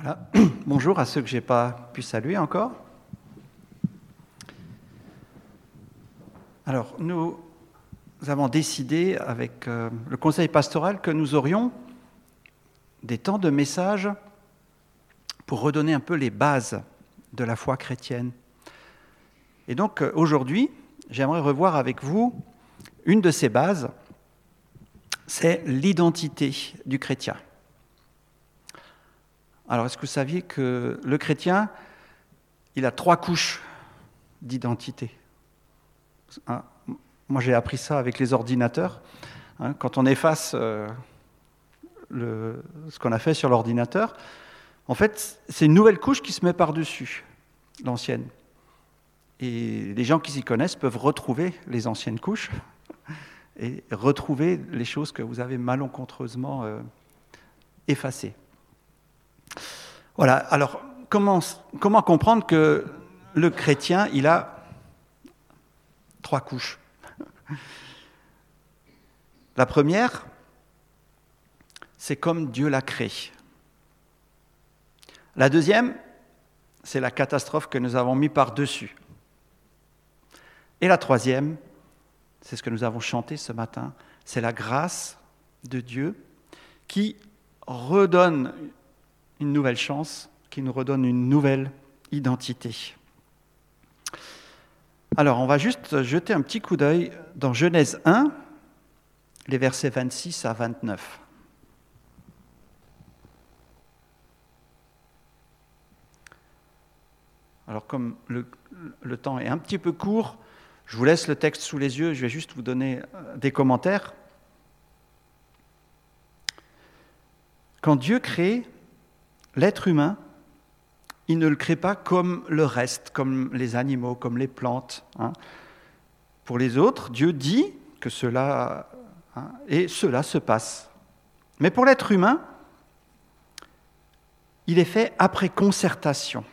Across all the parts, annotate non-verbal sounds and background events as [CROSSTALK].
Voilà. [CLEARS THROAT] Bonjour à ceux que je n'ai pas pu saluer encore. Alors, nous avons décidé avec euh, le conseil pastoral que nous aurions des temps de message pour redonner un peu les bases de la foi chrétienne. Et donc, euh, aujourd'hui, j'aimerais revoir avec vous une de ces bases, c'est l'identité du chrétien. Alors, est-ce que vous saviez que le chrétien, il a trois couches d'identité? Hein, Moi, j'ai appris ça avec les ordinateurs. Hein, quand on efface euh, ce qu'on a fait sur l'ordinateur, en fait, c'est une nouvelle couche qui se met par-dessus l'ancienne. Et les gens qui s'y connaissent peuvent retrouver les anciennes couches et retrouver les choses que vous avez malencontreusement euh, effacées. Voilà, alors comment, comprendre que le chrétien, il a trois couches? La première, c'est comme Dieu l'a créé. La deuxième, c'est la catastrophe que nous avons mis par-dessus. Et la troisième, c'est ce que nous avons chanté ce matin, c'est la grâce de Dieu qui redonne une nouvelle chance, qui nous redonne une nouvelle identité. Alors, on va juste jeter un petit coup d'œil dans Genèse 1, les versets 26 à 29. Alors, comme le, temps est un petit peu court, je vous laisse le texte sous les yeux, je vais juste vous donner euh, des commentaires. Quand Dieu crée l'être humain, il ne le crée pas comme le reste, comme les animaux, comme les plantes. Hein. Pour les autres, Dieu dit que cela, hein, et cela se passe. Mais pour l'être humain, il est fait après concertation.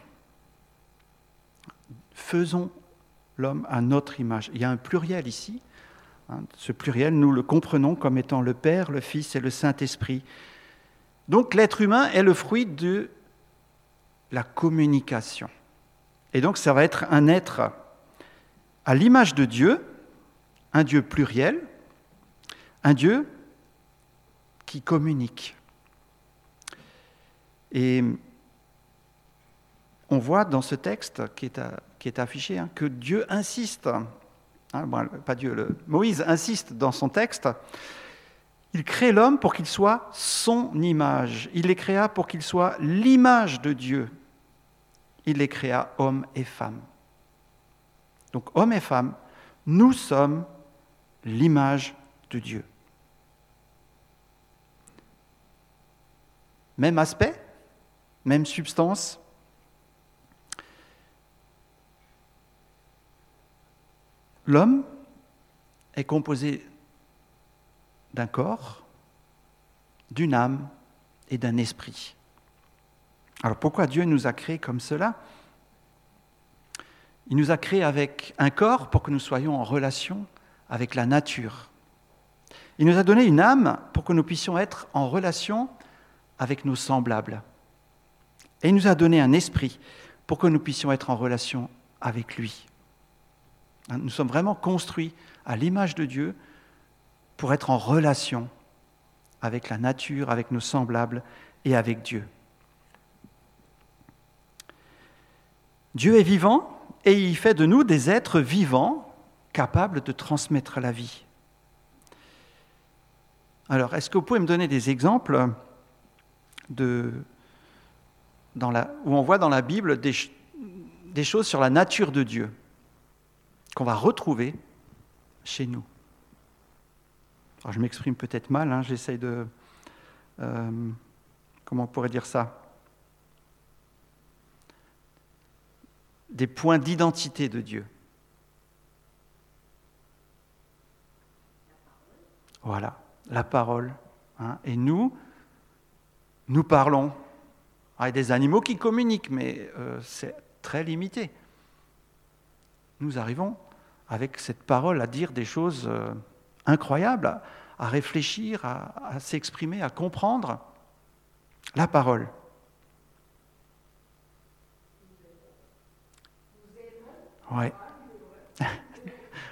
Faisons l'homme à notre image. Il y a un pluriel ici. Hein. Ce pluriel, nous le comprenons comme étant le Père, le Fils et le Saint-Esprit. Donc l'être humain est le fruit de la communication. Et donc ça va être un être à l'image de Dieu, un Dieu pluriel, un Dieu qui communique. Et on voit dans ce texte qui est, affiché hein, que Dieu insiste, hein, pas Dieu, Moïse insiste dans son texte il crée l'homme pour qu'il soit son image. Il les créa pour qu'il soit l'image de Dieu. Il les créa hommes et femmes. Donc hommes et femmes, nous sommes l'image de Dieu. Même aspect, même substance. L'homme est composé d'un corps, d'une âme et d'un esprit. Alors pourquoi Dieu nous a créés comme cela? Il nous a créés avec un corps pour que nous soyons en relation avec la nature. Il nous a donné une âme pour que nous puissions être en relation avec nos semblables. Et il nous a donné un esprit pour que nous puissions être en relation avec lui. Nous sommes vraiment construits à l'image de Dieu pour être en relation avec la nature, avec nos semblables et avec Dieu. Dieu est vivant et il fait de nous des êtres vivants capables de transmettre la vie. Alors, est-ce que vous pouvez me donner des exemples où on voit dans la Bible des choses sur la nature de Dieu qu'on va retrouver chez nous? Je m'exprime peut-être mal, hein, j'essaye de... Euh, comment on pourrait dire ça? Des points d'identité de Dieu. Voilà, la parole. Hein. Et nous, nous parlons. Il y a des animaux qui communiquent, mais euh, c'est très limité. Nous arrivons avec cette parole à dire des choses euh, incroyable à réfléchir, à, s'exprimer, à comprendre la parole. Ouais. [LAUGHS]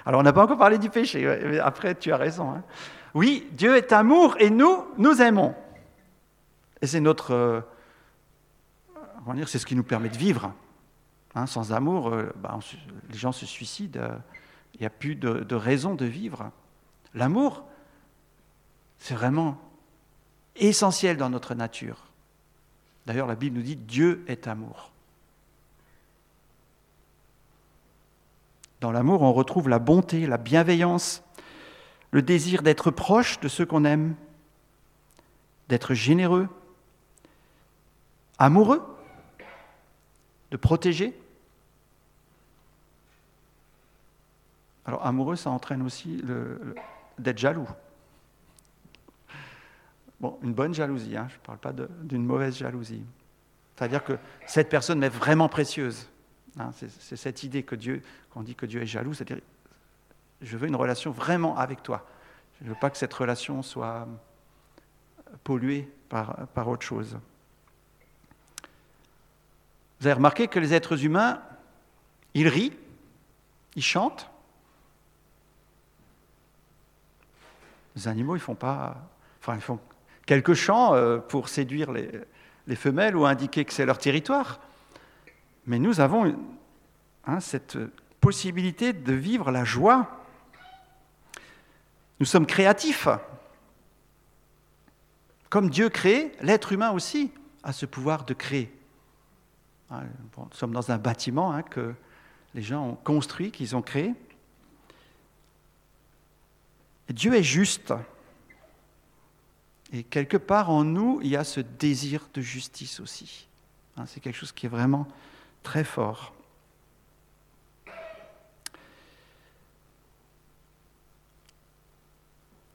Alors on n'a pas encore parlé du péché, mais après tu as raison. Hein. Oui, Dieu est amour et nous, nous aimons. Et c'est notre... Euh, dire, c'est ce qui nous permet de vivre. Hein. Sans amour, euh, bah, les gens se suicident, euh, il n'y a plus de, de raison de vivre. L'amour, c'est vraiment essentiel dans notre nature. D'ailleurs, la Bible nous dit Dieu est amour. Dans l'amour, on retrouve la bonté, la bienveillance, le désir d'être proche de ceux qu'on aime, d'être généreux, amoureux, de protéger. Alors amoureux, ça entraîne aussi d'être jaloux. Bon, une bonne jalousie, hein, je ne parle pas d'une mauvaise jalousie. C'est-à-dire que cette personne m'est vraiment précieuse. Hein, c'est cette idée que Dieu, qu'on dit que Dieu est jaloux, c'est-à-dire je veux une relation vraiment avec toi. Je ne veux pas que cette relation soit polluée par, par autre chose. Vous avez remarqué que les êtres humains, ils rient, ils chantent. Les animaux, ils font pas. Enfin, quelques chants euh, pour séduire les, les femelles ou indiquer que c'est leur territoire. Mais nous avons hein, cette possibilité de vivre la joie. Nous sommes créatifs. Comme Dieu crée, l'être humain aussi a ce pouvoir de créer. Hein, nous sommes dans un bâtiment hein, que les gens ont construit, qu'ils ont créé. Dieu est juste. Et quelque part en nous, il y a ce désir de justice aussi. Hein, c'est quelque chose qui est vraiment très fort.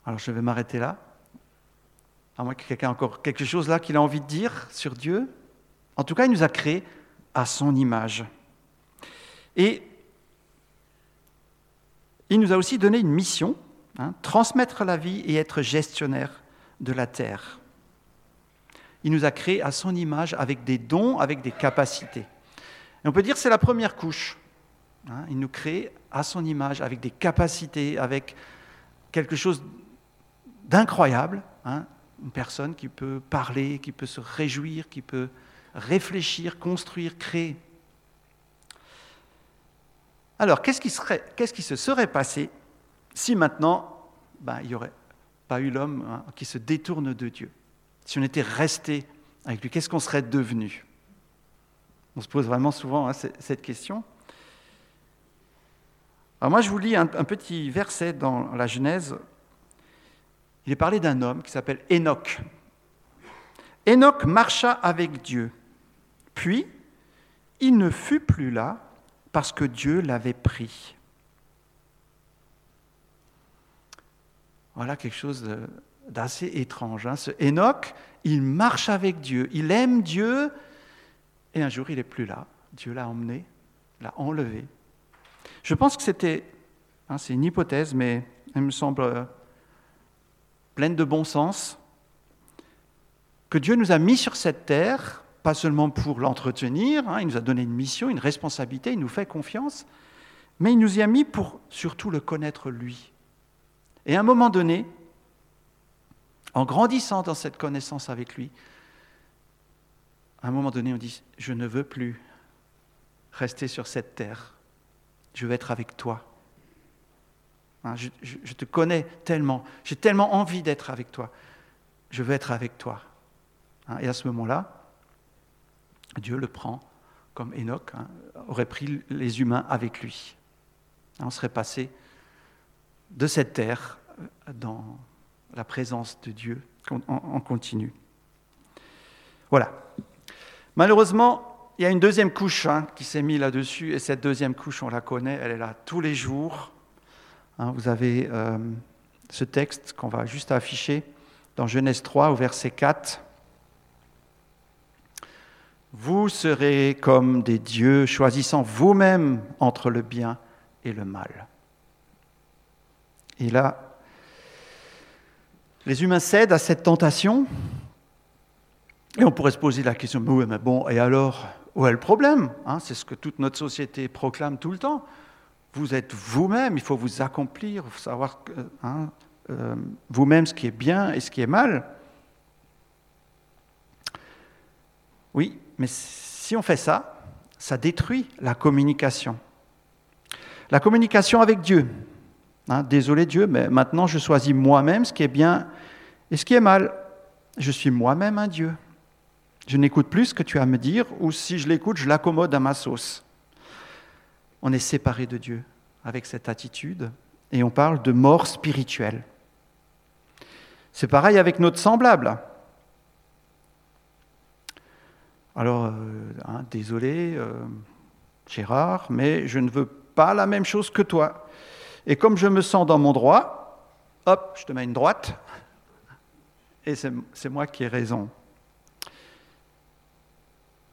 Alors je vais m'arrêter là. À moins que quelqu'un ait encore quelque chose là qu'il a envie de dire sur Dieu. En tout cas, il nous a créés à son image. Et il nous a aussi donné une mission, hein, transmettre la vie et être gestionnaire de la terre. Il nous a créés à son image avec des dons, avec des capacités. On peut dire que c'est la première couche. Hein. il nous crée à son image avec des capacités, avec quelque chose d'incroyable. Hein. une personne qui peut parler, qui peut se réjouir, qui peut réfléchir, construire, créer. Alors, qu'est-ce qui se serait passé si maintenant, ben, il n'y aurait pas eu l'homme hein, qui se détourne de Dieu Si on était resté avec lui, qu'est-ce qu'on serait devenu? On se pose vraiment souvent hein, cette question. Alors moi, je vous lis un, un, petit verset dans la Genèse. Il est parlé d'un homme qui s'appelle Enoch. Enoch marcha avec Dieu. Puis, il ne fut plus là parce que Dieu l'avait pris. Voilà quelque chose d'assez étrange. Hein. Ce Enoch, il marche avec Dieu, il aime Dieu, et un jour il n'est plus là. Dieu l'a emmené, l'a enlevé. Je pense que c'était, hein, c'est une hypothèse, mais elle me semble euh, pleine de bon sens, que Dieu nous a mis sur cette terre pas seulement pour l'entretenir, hein, il nous a donné une mission, une responsabilité, il nous fait confiance, mais il nous y a mis pour surtout le connaître lui. Et à un moment donné, en grandissant dans cette connaissance avec lui, à un moment donné, on dit, je ne veux plus rester sur cette terre, je veux être avec toi. Hein, je, te connais tellement, j'ai tellement envie d'être avec toi, je veux être avec toi. Hein, et à ce moment-là, Dieu le prend comme Enoch hein, aurait pris les humains avec lui. On serait passé de cette terre dans la présence de Dieu en continu. Voilà. Malheureusement, il y a une deuxième couche hein, qui s'est mise là-dessus, et cette deuxième couche, on la connaît, elle est là tous les jours. Hein, vous avez euh, ce texte qu'on va juste afficher dans Genèse 3 au verset 4. Vous serez comme des dieux, choisissant vous-même entre le bien et le mal. Et là, les humains cèdent à cette tentation. Et on pourrait se poser la question, mais, mais bon, et alors, où est le problème hein, C'est ce que toute notre société proclame tout le temps. Vous êtes vous-même, il faut vous accomplir, savoir hein, euh, vous-même ce qui est bien et ce qui est mal. Oui, mais si on fait ça, ça détruit la communication. La communication avec Dieu. Hein, désolé Dieu, mais maintenant je choisis moi-même ce qui est bien et ce qui est mal. Je suis moi-même un Dieu. Je n'écoute plus ce que tu as à me dire, ou si je l'écoute, je l'accommode à ma sauce. On est séparé de Dieu avec cette attitude, et on parle de mort spirituelle. C'est pareil avec notre semblable. Alors, euh, hein, désolé, euh, Gérard, mais je ne veux pas la même chose que toi. Et comme je me sens dans mon droit, hop, je te mets une droite, et c'est moi qui ai raison.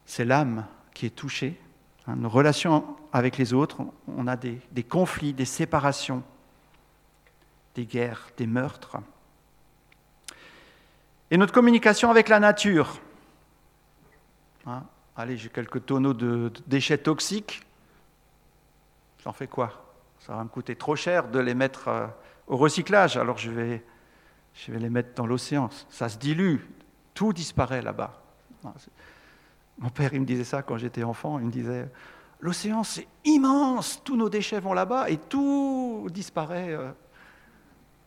C'est l'âme qui est touchée. Hein, nos relations avec les autres, on a des, conflits, des séparations, des guerres, des meurtres. Et notre communication avec la nature. Hein, allez, j'ai quelques tonneaux de, déchets toxiques. J'en fais quoi? Ça va me coûter trop cher de les mettre euh, au recyclage, alors je vais, je vais les mettre dans l'océan. Ça se dilue, tout disparaît là-bas. Mon père, il me disait ça quand j'étais enfant, il me disait, l'océan c'est immense, tous nos déchets vont là-bas et tout disparaît. Euh.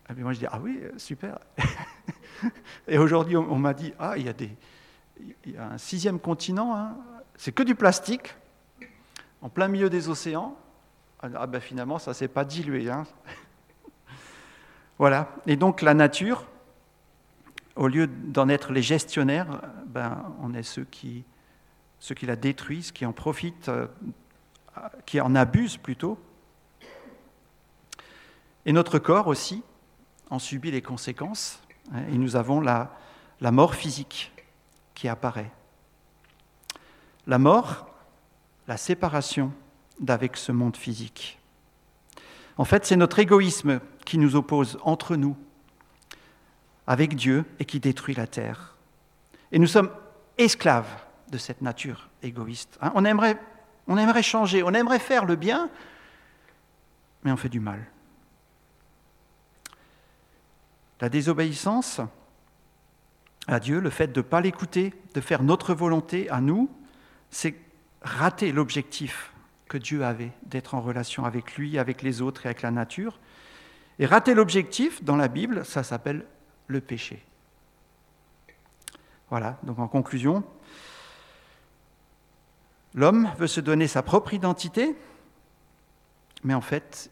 Et puis moi je dis, ah oui, super. [LAUGHS] Et aujourd'hui, on, m'a dit, ah, il y, a des, il y a un sixième continent, hein. c'est que du plastique, en plein milieu des océans. Ah ben finalement, ça ne s'est pas dilué. Hein. [LAUGHS] voilà. Et donc la nature, au lieu d'en être les gestionnaires, ben, on est ceux qui, ceux qui la détruisent, qui en profitent, euh, qui en abusent plutôt. Et notre corps aussi en subit les conséquences. Hein, et nous avons la, la mort physique qui apparaît. La mort, la séparation d'avec ce monde physique. En fait, c'est notre égoïsme qui nous oppose entre nous, avec Dieu, et qui détruit la terre. Et nous sommes esclaves de cette nature égoïste. Hein. on, aimerait, on aimerait changer, on aimerait faire le bien, mais on fait du mal. La désobéissance à Dieu, le fait de ne pas l'écouter, de faire notre volonté à nous, c'est rater l'objectif que Dieu avait d'être en relation avec lui, avec les autres et avec la nature. Et rater l'objectif, dans la Bible, ça s'appelle le péché. Voilà, donc en conclusion, l'homme veut se donner sa propre identité, mais en fait,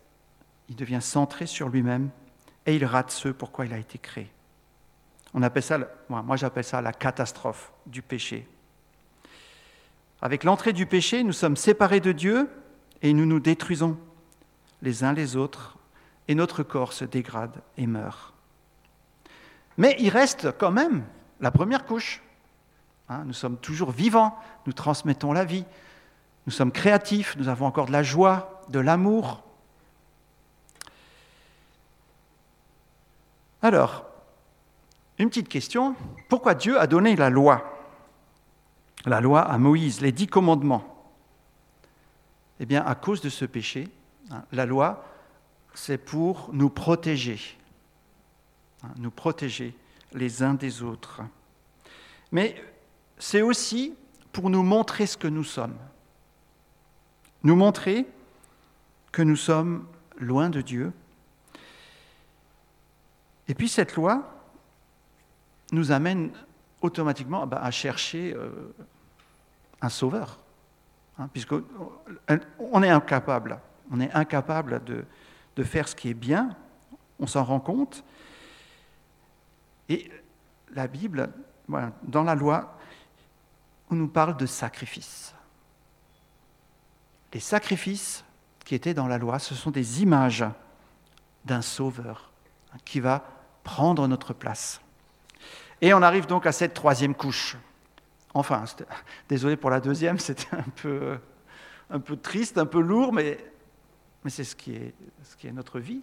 il devient centré sur lui-même et il rate ce pourquoi il a été créé. On appelle ça, moi j'appelle ça la catastrophe du péché. Avec l'entrée du péché, nous sommes séparés de Dieu et nous nous détruisons les uns les autres et notre corps se dégrade et meurt. Mais il reste quand même la première couche. Hein, nous sommes toujours vivants, nous transmettons la vie, nous sommes créatifs, nous avons encore de la joie, de l'amour, Alors, une petite question. Pourquoi Dieu a donné la loi? La loi à Moïse, les dix commandements. Eh bien, à cause de ce péché, hein, la loi, c'est pour nous protéger, hein, nous protéger les uns des autres. Mais c'est aussi pour nous montrer ce que nous sommes. Nous montrer que nous sommes loin de Dieu, et puis cette loi nous amène automatiquement bah, à chercher euh, un sauveur, hein, puisqu'on est incapable, on est incapable de, de faire ce qui est bien, on s'en rend compte. Et la Bible, dans la loi, on nous parle de sacrifices. Les sacrifices qui étaient dans la loi, ce sont des images d'un sauveur qui va prendre notre place. Et on arrive donc à cette troisième couche. Enfin, [LAUGHS] désolé pour la deuxième, [LAUGHS] c'était un peu, un peu triste, un peu lourd, mais, mais c'est ce, qui est, ce qui est notre vie.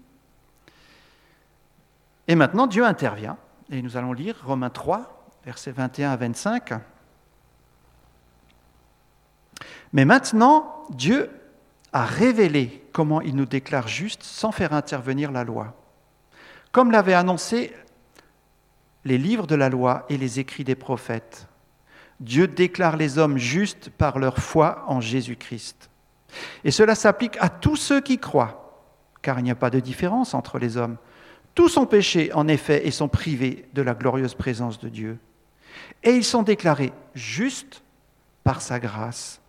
Et maintenant, Dieu intervient, et nous allons lire Romains 3, versets 21 à 25. Mais maintenant, Dieu a révélé comment il nous déclare justes sans faire intervenir la loi. Comme l'avaient annoncé les livres de la loi et les écrits des prophètes, Dieu déclare les hommes justes par leur foi en Jésus-Christ. Et cela s'applique à tous ceux qui croient, car il n'y a pas de différence entre les hommes. Tous ont péché, en effet, et sont privés de la glorieuse présence de Dieu. Et ils sont déclarés justes par sa grâce.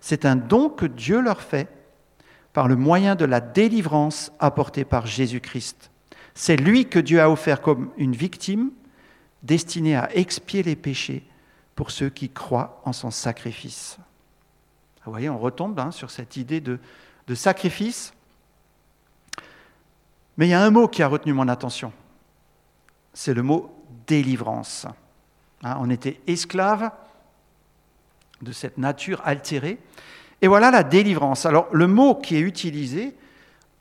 C'est un don que Dieu leur fait par le moyen de la délivrance apportée par Jésus-Christ. C'est lui que Dieu a offert comme une victime destinée à expier les péchés pour ceux qui croient en son sacrifice. Vous voyez, on retombe hein, sur cette idée de, de sacrifice. Mais il y a un mot qui a retenu mon attention. C'est le mot délivrance. Hein, on était esclave de cette nature altérée. Et voilà la délivrance. Alors le mot qui est utilisé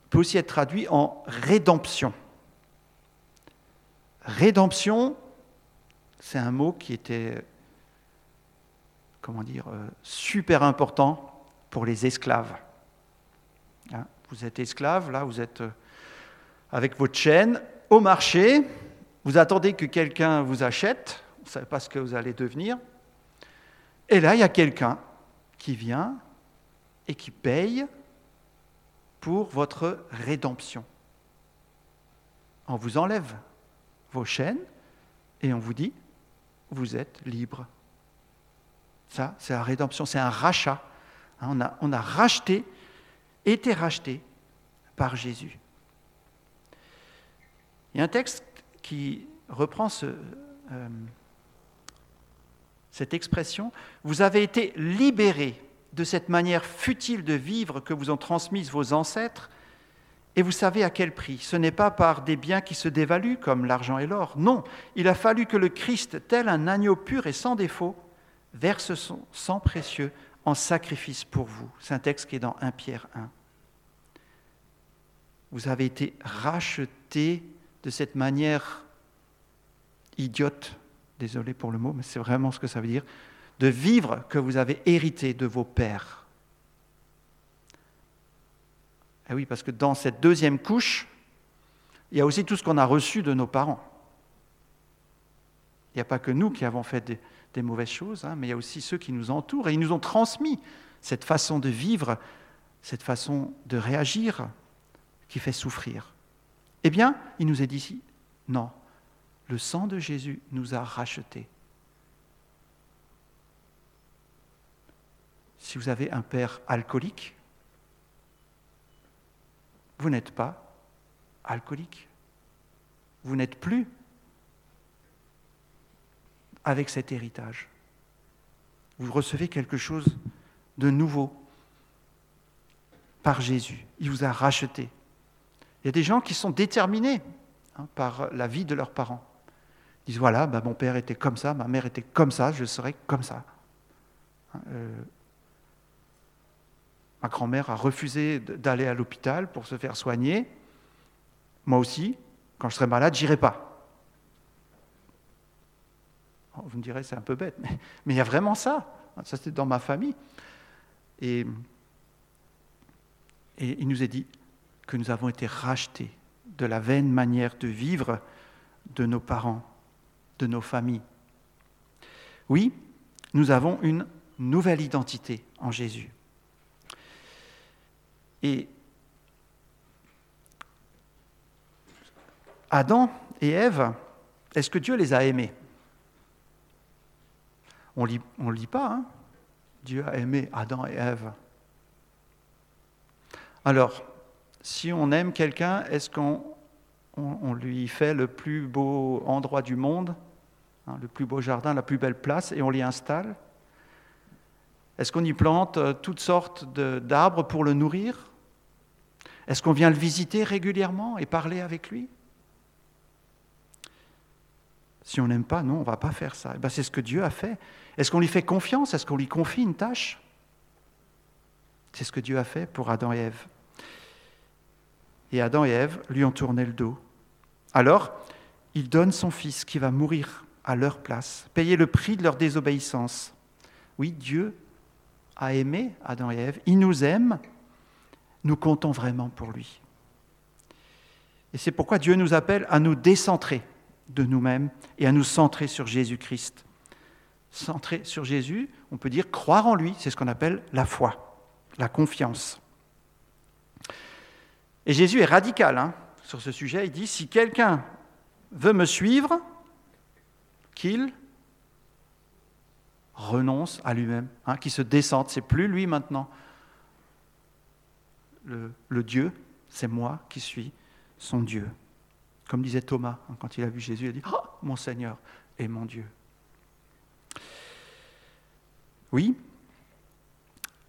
peut aussi être traduit en rédemption. Rédemption, c'est un mot qui était, comment dire, euh, super important pour les esclaves. Hein, vous êtes esclave, là, vous êtes euh, avec votre chaîne au marché, vous attendez que quelqu'un vous achète, vous ne savez pas ce que vous allez devenir, et là, il y a quelqu'un qui vient et qui paye pour votre rédemption. On vous enlève vos chaînes et on vous dit, vous êtes libre. Ça, c'est la rédemption, c'est un rachat. Hein, on a, racheté, été racheté par Jésus. Il y a un texte qui reprend euh, cette expression, vous avez été libérés de cette manière futile de vivre que vous ont transmise vos ancêtres, et vous savez à quel prix. Ce n'est pas par des biens qui se dévaluent comme l'argent et l'or. Non, il a fallu que le Christ, tel un agneau pur et sans défaut, verse son sang précieux en sacrifice pour vous. C'est un texte qui est dans 1 Pierre 1. Vous avez été rachetés de cette manière idiote désolé pour le mot, mais c'est vraiment ce que ça veut dire, de vivre que vous avez hérité de vos pères. Et eh oui, parce que dans cette deuxième couche, il y a aussi tout ce qu'on a reçu de nos parents. Il n'y a pas que nous qui avons fait des, mauvaises choses, hein, mais il y a aussi ceux qui nous entourent et ils nous ont transmis cette façon de vivre, cette façon de réagir qui fait souffrir. Eh bien, il nous est dit non, le sang de Jésus nous a rachetés. Si vous avez un père alcoolique, vous n'êtes pas alcoolique. Vous n'êtes plus avec cet héritage. Vous recevez quelque chose de nouveau par Jésus. Il vous a racheté. Il y a des gens qui sont déterminés hein, par la vie de leurs parents disent voilà, bah, mon père était comme ça, ma mère était comme ça, je serai comme ça. Hein, euh, ma grand-mère a refusé d'aller à l'hôpital pour se faire soigner. Moi aussi, quand je serai malade, j'irai pas. Oh, vous me direz, c'est un peu bête, mais, il y a vraiment ça. Ça, c'était dans ma famille. Et, et il nous est dit que nous avons été rachetés de la vaine manière de vivre de nos parents de nos familles. Oui, nous avons une nouvelle identité en Jésus. Et Adam et Ève, est-ce que Dieu les a aimés? On ne lit pas, hein. Dieu a aimé Adam et Ève. Alors, si on aime quelqu'un, est-ce qu'on on, lui fait le plus beau endroit du monde, hein, le plus beau jardin, la plus belle place, et on l'y installe? Est-ce qu'on y plante euh, toutes sortes d'arbres pour le nourrir? Est-ce qu'on vient le visiter régulièrement et parler avec lui? Si on n'aime pas, non, on ne va pas faire ça. Eh ben, c'est ce que Dieu a fait. Est-ce qu'on lui fait confiance? Est-ce qu'on lui confie une tâche? C'est ce que Dieu a fait pour Adam et Ève. Et Adam et Ève lui ont tourné le dos. Alors, il donne son fils qui va mourir à leur place, payer le prix de leur désobéissance. Oui, Dieu a aimé Adam et Ève, il nous aime, nous comptons vraiment pour lui. Et c'est pourquoi Dieu nous appelle à nous décentrer de nous-mêmes et à nous centrer sur Jésus-Christ. Centrer sur Jésus, on peut dire croire en lui, c'est ce qu'on appelle la foi, la confiance. Et Jésus est radical hein, sur ce sujet. Il dit, si quelqu'un veut me suivre, qu'il renonce à lui-même, hein, qu'il se descende. C'est plus lui maintenant. Le, Dieu, c'est moi qui suis son Dieu. Comme disait Thomas, hein, quand il a vu Jésus, il a dit oh, Mon Seigneur et mon Dieu. Oui,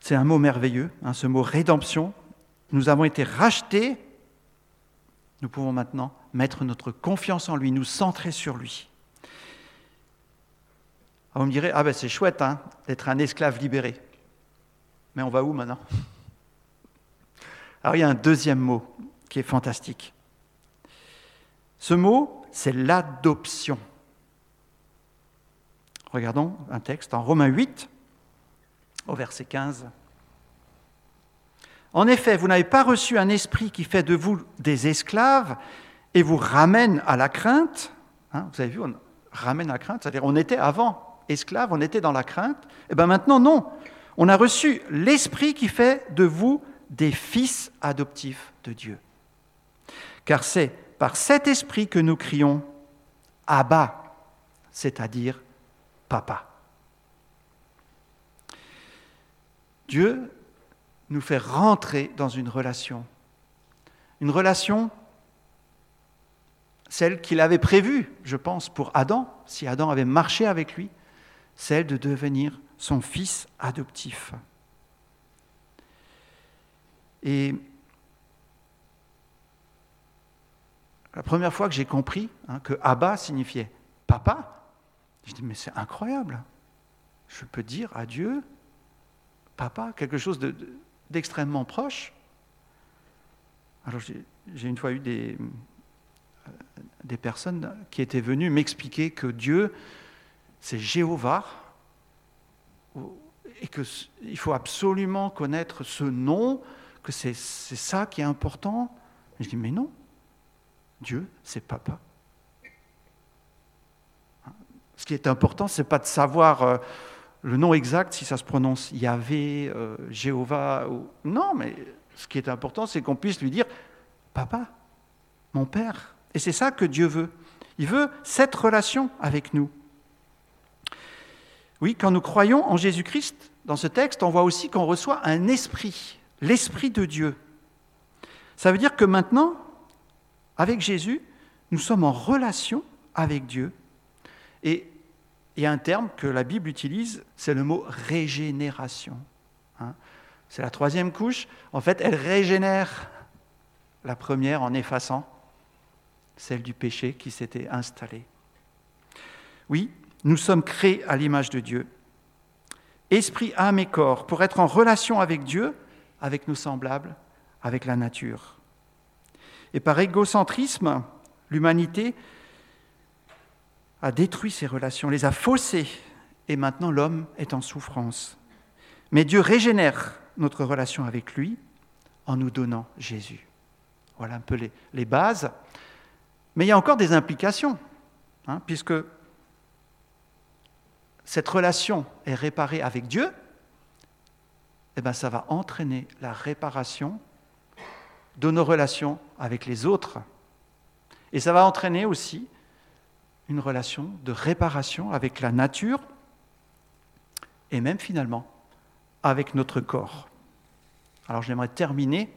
c'est un mot merveilleux, hein, ce mot rédemption. Nous avons été rachetés. Nous pouvons maintenant mettre notre confiance en lui, nous centrer sur lui. Ah, vous me direz, ah ben c'est chouette hein, d'être un esclave libéré. Mais on va où maintenant? Alors il y a un deuxième mot qui est fantastique. Ce mot, c'est l'adoption. Regardons un texte en Romains 8, au verset 15. En effet, vous n'avez pas reçu un esprit qui fait de vous des esclaves et vous ramène à la crainte. Hein, vous avez vu, on ramène à la crainte, c'est-à-dire on était avant esclaves, on était dans la crainte. Et eh bien maintenant, non. On a reçu l'esprit qui fait de vous des fils adoptifs de Dieu. Car c'est par cet esprit que nous crions Abba, c'est-à-dire Papa. Dieu nous fait rentrer dans une relation. Une relation, celle qu'il avait prévue, je pense, pour Adam, si Adam avait marché avec lui, celle de devenir son fils adoptif. Et la première fois que j'ai compris hein, que Abba signifiait papa, je dis mais c'est incroyable. Je peux dire à Dieu, papa, quelque chose d'extrêmement proche. Alors j'ai une fois eu des, euh, des personnes qui étaient venues m'expliquer que Dieu, c'est Jéhovah, et qu'il faut absolument connaître ce nom, que c'est ça qui est important. Je dis, mais non, Dieu, c'est papa. Ce qui est important, ce n'est pas de savoir euh, le nom exact, si ça se prononce Yahvé, euh, Jéhovah. Ou... Non, mais ce qui est important, c'est qu'on puisse lui dire Papa, mon Père. Et c'est ça que Dieu veut. Il veut cette relation avec nous. Oui, quand nous croyons en Jésus-Christ, dans ce texte, on voit aussi qu'on reçoit un esprit, l'esprit de Dieu. Ça veut dire que maintenant, avec Jésus, nous sommes en relation avec Dieu. Et il y a un terme que la Bible utilise, c'est le mot régénération. Hein. c'est la troisième couche. En fait, elle régénère la première en effaçant celle du péché qui s'était installée. Oui, nous sommes créés à l'image de Dieu. Esprit, âme et corps, pour être en relation avec Dieu, avec nos semblables, avec la nature. Et par égocentrisme, l'humanité a détruit ces relations, les a faussées, et maintenant l'homme est en souffrance. Mais Dieu régénère notre relation avec lui en nous donnant Jésus. Voilà un peu les, bases. Mais il y a encore des implications, hein, puisque cette relation est réparée avec Dieu, eh bien, ça va entraîner la réparation de nos relations avec les autres. Et ça va entraîner aussi une relation de réparation avec la nature et même finalement avec notre corps. Alors j'aimerais terminer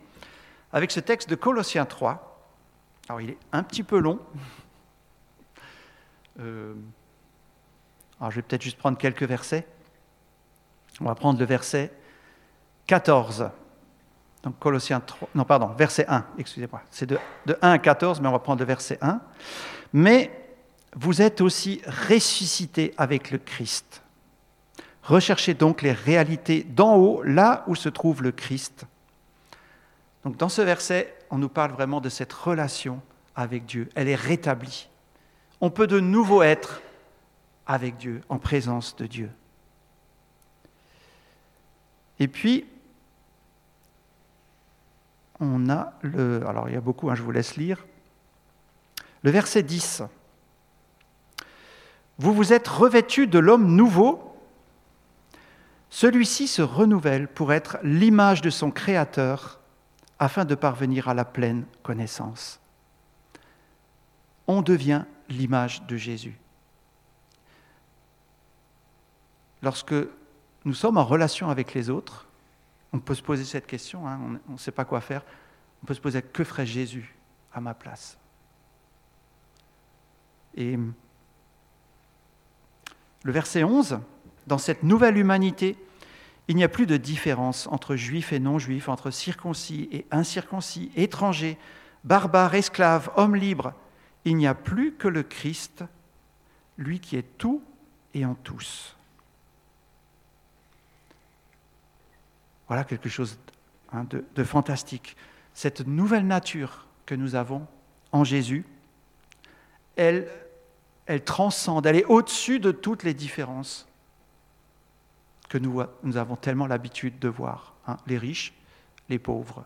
avec ce texte de Colossiens 3. Alors il est un petit peu long. Euh, alors je vais peut-être juste prendre quelques versets. On va prendre le verset 14. Donc Colossiens 3, non pardon, verset 1, excusez-moi. C'est de, de 1 à 14, mais on va prendre le verset 1. Mais vous êtes aussi ressuscités avec le Christ. Recherchez donc les réalités d'en haut, là où se trouve le Christ. Donc dans ce verset, on nous parle vraiment de cette relation avec Dieu. Elle est rétablie. On peut de nouveau être avec Dieu, en présence de Dieu. Et puis, on a le... Alors il y a beaucoup, hein, je vous laisse lire. Le verset 10. Vous vous êtes revêtus de l'homme nouveau. Celui-ci se renouvelle pour être l'image de son Créateur afin de parvenir à la pleine connaissance. On devient l'image de Jésus. Lorsque nous sommes en relation avec les autres, on peut se poser cette question, hein, on ne sait pas quoi faire, on peut se poser que ferait Jésus à ma place? Et le verset 11, dans cette nouvelle humanité, il n'y a plus de différence entre juifs et non-juifs, entre circoncis et incirconcis, étrangers, barbares, esclaves, hommes libres. Il n'y a plus que le Christ, lui qui est tout et en tous. Voilà quelque chose hein, de, fantastique. Cette nouvelle nature que nous avons en Jésus, elle, transcende, elle est au-dessus de toutes les différences que nous, avons tellement l'habitude de voir. Hein. les riches, les pauvres,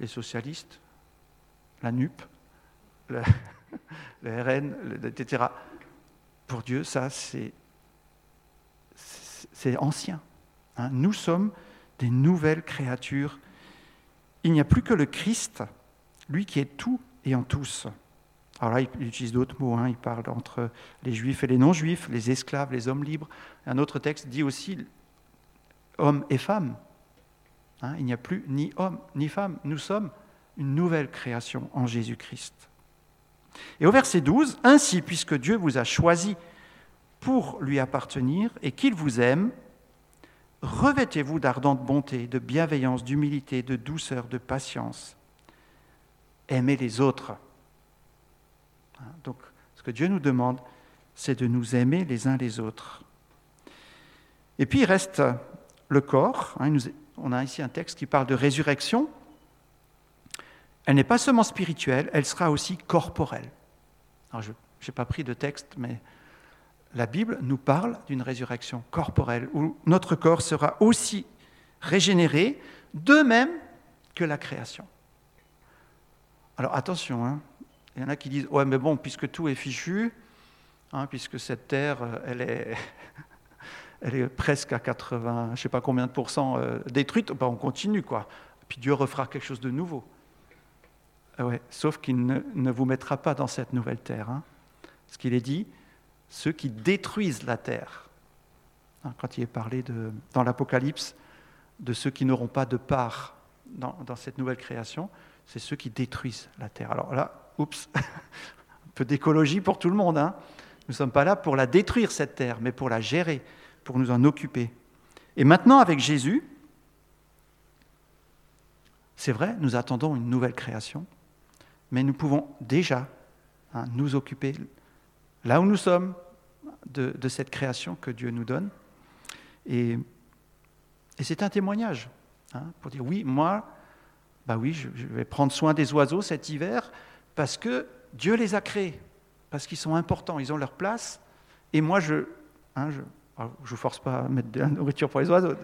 les socialistes, la NUP, le, [LAUGHS] RN, etc. Pour Dieu, ça, c'est, c'est ancien. Hein. nous sommes des nouvelles créatures. Il n'y a plus que le Christ, lui qui est tout et en tous. Alors là, il utilise d'autres mots, hein. il parle entre les juifs et les non-juifs, les esclaves, les hommes libres. Un autre texte dit aussi hommes et femmes. Hein. il n'y a plus ni homme ni femme, nous sommes une nouvelle création en Jésus-Christ. Et au verset 12, Ainsi, puisque Dieu vous a choisi pour lui appartenir et qu'il vous aime, Revêtez-vous d'ardente bonté, de bienveillance, d'humilité, de douceur, de patience. Aimez les autres. Hein, donc, ce que Dieu nous demande, c'est de nous aimer les uns les autres. Et puis il reste le corps. Hein, on a ici un texte qui parle de résurrection. Elle n'est pas seulement spirituelle, elle sera aussi corporelle. Alors, je n'ai pas pris de texte, mais la Bible nous parle d'une résurrection corporelle où notre corps sera aussi régénéré, de même que la création. Alors attention, hein. il y en a qui disent Ouais, mais bon, puisque tout est fichu, hein, puisque cette terre, euh, elle est, [LAUGHS] presque à 80, je ne sais pas combien de pourcents euh, détruite, ben, on continue, quoi. Puis Dieu refera quelque chose de nouveau. Ah sauf qu'il ne, vous mettra pas dans cette nouvelle terre. Hein. Ce qu'il est dit, ceux qui détruisent la terre. Hein, quand il est parlé de, dans l'Apocalypse de ceux qui n'auront pas de part dans, cette nouvelle création, c'est ceux qui détruisent la terre. Alors là, oups, [LAUGHS] un peu d'écologie pour tout le monde. Hein. Nous ne sommes pas là pour la détruire, cette terre, mais pour la gérer, pour nous en occuper. Et maintenant, avec Jésus, c'est vrai, nous attendons une nouvelle création, mais nous pouvons déjà hein, nous occuper là où nous sommes, de, cette création que Dieu nous donne. Et, c'est un témoignage hein, pour dire oui, moi, bah oui, je, vais prendre soin des oiseaux cet hiver parce que Dieu les a créés, parce qu'ils sont importants, ils ont leur place. Et moi, je hein, je ne vous force pas à mettre de la nourriture pour les oiseaux.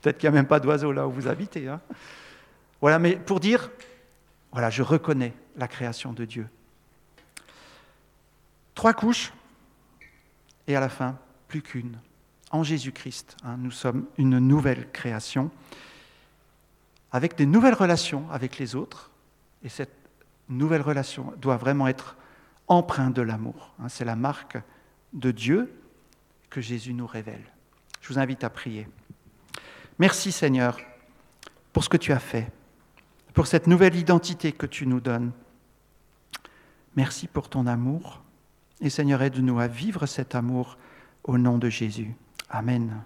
Peut-être qu'il n'y a même pas d'oiseaux là où vous habitez. Hein. Voilà, mais pour dire, voilà, je reconnais la création de Dieu. Trois couches et à la fin, plus qu'une. En Jésus-Christ, hein, nous sommes une nouvelle création, avec des nouvelles relations avec les autres, et cette nouvelle relation doit vraiment être empreinte de l'amour. Hein. C'est la marque de Dieu que Jésus nous révèle. Je vous invite à prier. Merci Seigneur pour ce que tu as fait, pour cette nouvelle identité que tu nous donnes. Merci pour ton amour. Et Seigneur, aide-nous à vivre cet amour au nom de Jésus. Amen.